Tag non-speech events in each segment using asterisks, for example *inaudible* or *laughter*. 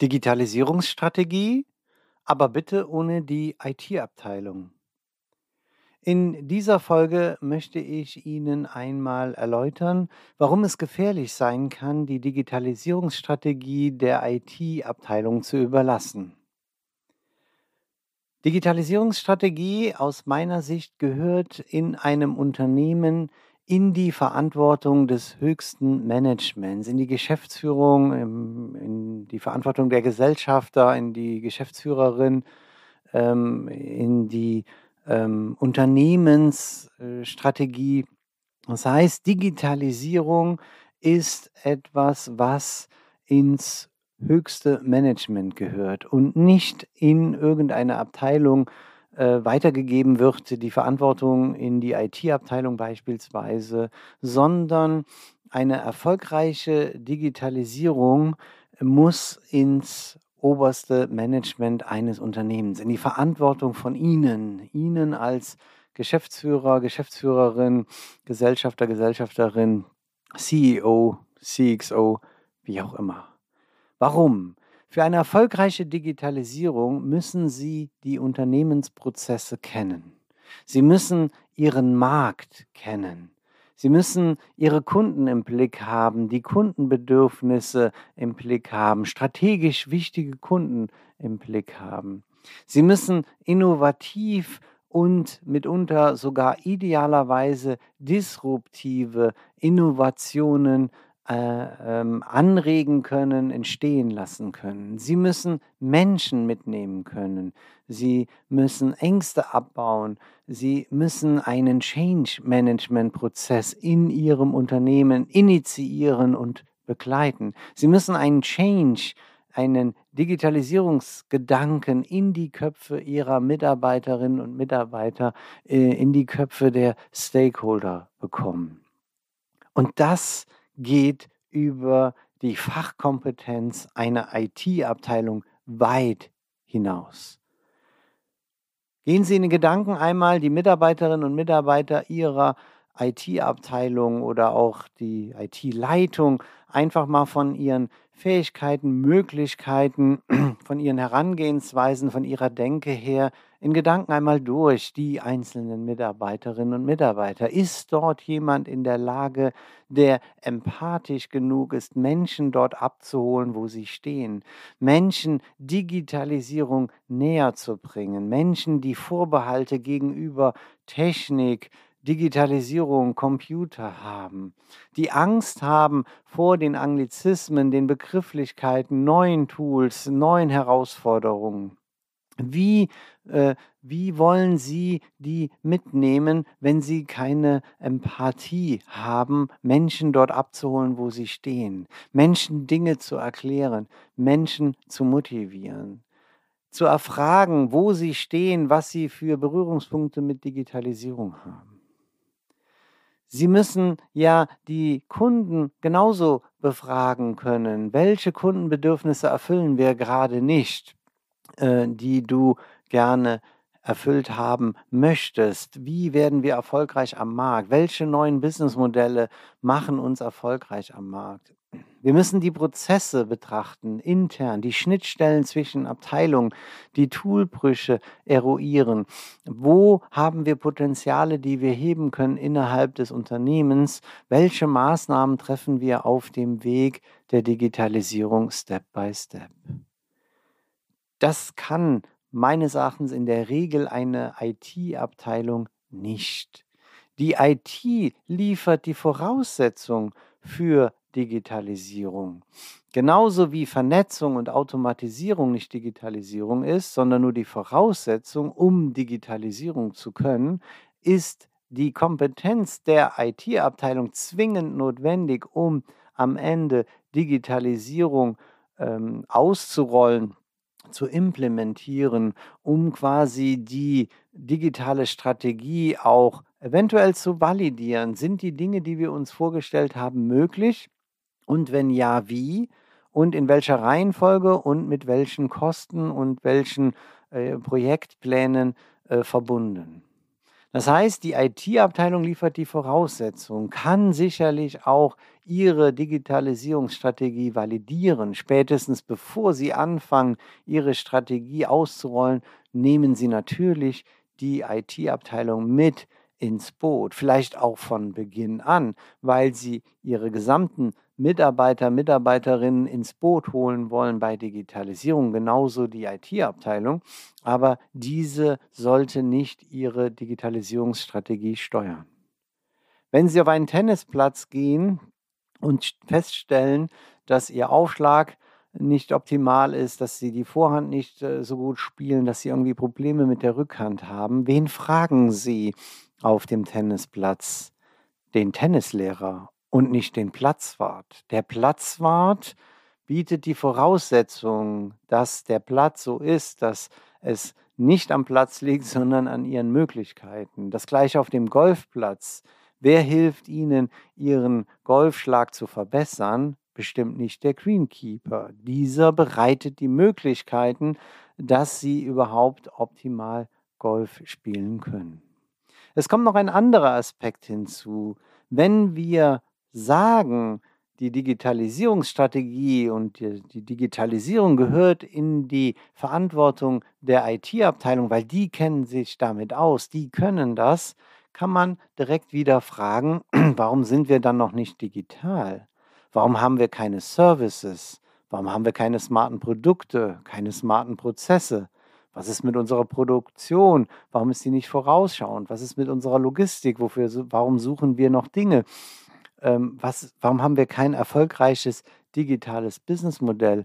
Digitalisierungsstrategie, aber bitte ohne die IT-Abteilung. In dieser Folge möchte ich Ihnen einmal erläutern, warum es gefährlich sein kann, die Digitalisierungsstrategie der IT-Abteilung zu überlassen. Digitalisierungsstrategie aus meiner Sicht gehört in einem Unternehmen in die Verantwortung des höchsten Managements, in die Geschäftsführung, in die Verantwortung der Gesellschafter, in die Geschäftsführerin, ähm, in die ähm, Unternehmensstrategie. Das heißt, Digitalisierung ist etwas, was ins höchste Management gehört und nicht in irgendeine Abteilung weitergegeben wird, die Verantwortung in die IT-Abteilung beispielsweise, sondern eine erfolgreiche Digitalisierung muss ins oberste Management eines Unternehmens, in die Verantwortung von Ihnen, Ihnen als Geschäftsführer, Geschäftsführerin, Gesellschafter, Gesellschafterin, CEO, CXO, wie auch immer. Warum? Für eine erfolgreiche Digitalisierung müssen Sie die Unternehmensprozesse kennen. Sie müssen Ihren Markt kennen. Sie müssen Ihre Kunden im Blick haben, die Kundenbedürfnisse im Blick haben, strategisch wichtige Kunden im Blick haben. Sie müssen innovativ und mitunter sogar idealerweise disruptive Innovationen äh, ähm, anregen können, entstehen lassen können. Sie müssen Menschen mitnehmen können. Sie müssen Ängste abbauen. Sie müssen einen Change-Management-Prozess in Ihrem Unternehmen initiieren und begleiten. Sie müssen einen Change, einen Digitalisierungsgedanken in die Köpfe Ihrer Mitarbeiterinnen und Mitarbeiter, äh, in die Köpfe der Stakeholder bekommen. Und das geht über die Fachkompetenz einer IT-Abteilung weit hinaus. Gehen Sie in den Gedanken einmal die Mitarbeiterinnen und Mitarbeiter Ihrer IT-Abteilung oder auch die IT-Leitung einfach mal von ihren Fähigkeiten, Möglichkeiten, *clears throat* von ihren Herangehensweisen, von ihrer Denke her in Gedanken einmal durch die einzelnen Mitarbeiterinnen und Mitarbeiter. Ist dort jemand in der Lage, der empathisch genug ist, Menschen dort abzuholen, wo sie stehen, Menschen Digitalisierung näher zu bringen, Menschen, die Vorbehalte gegenüber Technik, Digitalisierung, Computer haben, die Angst haben vor den Anglizismen, den Begrifflichkeiten, neuen Tools, neuen Herausforderungen. Wie, äh, wie wollen Sie die mitnehmen, wenn Sie keine Empathie haben, Menschen dort abzuholen, wo sie stehen, Menschen Dinge zu erklären, Menschen zu motivieren? zu erfragen, wo sie stehen, was sie für Berührungspunkte mit Digitalisierung haben. Sie müssen ja die Kunden genauso befragen können. Welche Kundenbedürfnisse erfüllen wir gerade nicht, äh, die du gerne erfüllt haben möchtest. Wie werden wir erfolgreich am Markt? Welche neuen Businessmodelle machen uns erfolgreich am Markt? Wir müssen die Prozesse betrachten, intern, die Schnittstellen zwischen Abteilungen, die Toolbrüche eruieren. Wo haben wir Potenziale, die wir heben können innerhalb des Unternehmens? Welche Maßnahmen treffen wir auf dem Weg der Digitalisierung Step by Step? Das kann meines Erachtens in der Regel eine IT-Abteilung nicht. Die IT liefert die Voraussetzung für Digitalisierung. Genauso wie Vernetzung und Automatisierung nicht Digitalisierung ist, sondern nur die Voraussetzung, um Digitalisierung zu können, ist die Kompetenz der IT-Abteilung zwingend notwendig, um am Ende Digitalisierung ähm, auszurollen, zu implementieren, um quasi die digitale Strategie auch eventuell zu validieren. Sind die Dinge, die wir uns vorgestellt haben, möglich? Und wenn ja, wie? Und in welcher Reihenfolge und mit welchen Kosten und welchen äh, Projektplänen äh, verbunden? Das heißt, die IT-Abteilung liefert die Voraussetzung, kann sicherlich auch ihre Digitalisierungsstrategie validieren. Spätestens bevor sie anfangen, ihre Strategie auszurollen, nehmen sie natürlich die IT-Abteilung mit ins Boot, vielleicht auch von Beginn an, weil sie ihre gesamten Mitarbeiter, Mitarbeiterinnen ins Boot holen wollen bei Digitalisierung, genauso die IT-Abteilung. Aber diese sollte nicht ihre Digitalisierungsstrategie steuern. Wenn Sie auf einen Tennisplatz gehen und feststellen, dass Ihr Aufschlag nicht optimal ist, dass Sie die Vorhand nicht äh, so gut spielen, dass Sie irgendwie Probleme mit der Rückhand haben, wen fragen Sie auf dem Tennisplatz? Den Tennislehrer und nicht den Platzwart. Der Platzwart bietet die Voraussetzung, dass der Platz so ist, dass es nicht am Platz liegt, *laughs* sondern an ihren Möglichkeiten. Das gleiche auf dem Golfplatz. Wer hilft Ihnen, Ihren Golfschlag zu verbessern? Bestimmt nicht der Greenkeeper. Dieser bereitet die Möglichkeiten, dass Sie überhaupt optimal Golf spielen können. Es kommt noch ein anderer Aspekt hinzu. Wenn wir sagen, die Digitalisierungsstrategie und die, die, Digitalisierung gehört in die Verantwortung der IT-Abteilung, weil die kennen sich damit aus, die können das, kann man direkt wieder fragen, *clears throat* warum sind wir dann noch nicht digital? Warum haben wir keine Services? Warum haben wir keine smarten Produkte, keine smarten Prozesse? Was ist mit unserer Produktion? Warum ist die nicht vorausschauend? Was ist mit unserer Logistik? Wofür, warum suchen wir noch Dinge? ähm, was, warum haben wir kein erfolgreiches digitales Businessmodell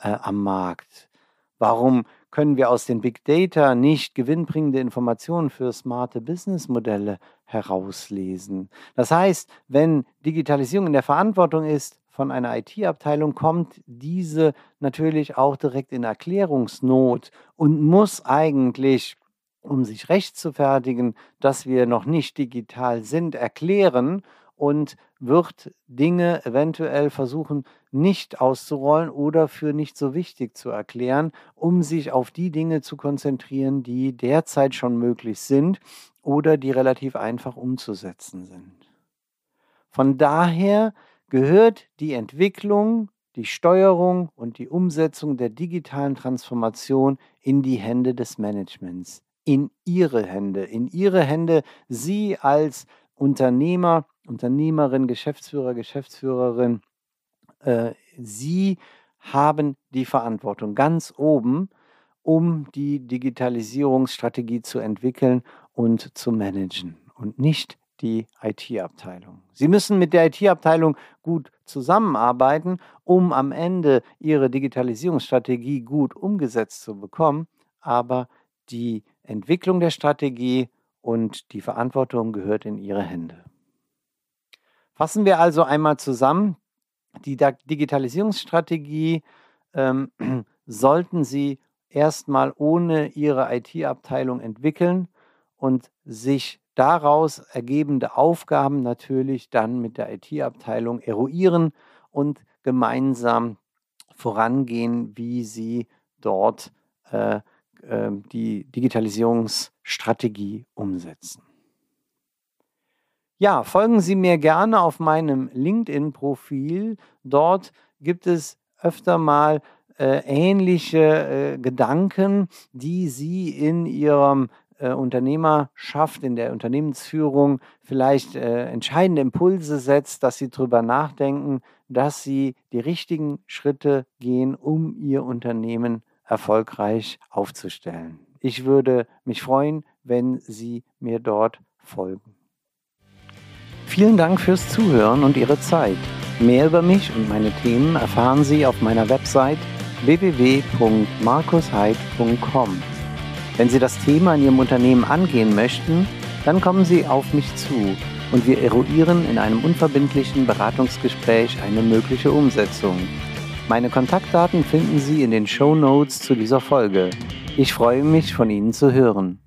äh, am Markt? Warum können wir aus den Big Data nicht gewinnbringende Informationen für smarte Businessmodelle herauslesen? Das heißt, wenn Digitalisierung in der Verantwortung ist von einer IT-Abteilung, kommt diese natürlich auch direkt in Erklärungsnot und muss eigentlich um sich rechtfertigen, dass wir noch nicht digital sind, erklären und wird Dinge eventuell versuchen nicht auszurollen oder für nicht so wichtig zu erklären, um sich auf die Dinge zu konzentrieren, die derzeit schon möglich sind oder die relativ einfach umzusetzen sind. Von daher gehört die Entwicklung, die Steuerung und die Umsetzung der digitalen Transformation in die Hände des Managements, in ihre Hände, in ihre Hände, Sie als Unternehmer, Unternehmerin, Geschäftsführer, Geschäftsführerin, äh, Sie haben die Verantwortung ganz oben, um die Digitalisierungsstrategie zu entwickeln und zu managen und nicht die IT-Abteilung. Sie müssen mit der IT-Abteilung gut zusammenarbeiten, um am Ende Ihre Digitalisierungsstrategie gut umgesetzt zu bekommen, aber die Entwicklung der Strategie und die Verantwortung gehört in Ihre Hände. Fassen wir also einmal zusammen. Die Digitalisierungsstrategie ähm, *clears throat* sollten Sie erstmal ohne Ihre IT-Abteilung entwickeln und sich daraus ergebende Aufgaben natürlich dann mit der IT-Abteilung eruieren und gemeinsam vorangehen, wie Sie dort äh, äh, die Digitalisierungsstrategie umsetzen. Ja, folgen Sie mir gerne auf meinem LinkedIn-Profil. Dort gibt es öfter mal äh, ähnliche äh, Gedanken, die Sie in Ihrem äh, Unternehmerschaft, in der Unternehmensführung vielleicht äh, entscheidende Impulse setzt, dass Sie darüber nachdenken, dass Sie die richtigen Schritte gehen, um Ihr Unternehmen erfolgreich aufzustellen. Ich würde mich freuen, wenn Sie mir dort folgen. Vielen Dank fürs Zuhören und Ihre Zeit. Mehr über mich und meine Themen erfahren Sie auf meiner Website www.markusheid.com. Wenn Sie das Thema in Ihrem Unternehmen angehen möchten, dann kommen Sie auf mich zu und wir eruieren in einem unverbindlichen Beratungsgespräch eine mögliche Umsetzung. Meine Kontaktdaten finden Sie in den Show Notes zu dieser Folge. Ich freue mich, von Ihnen zu hören.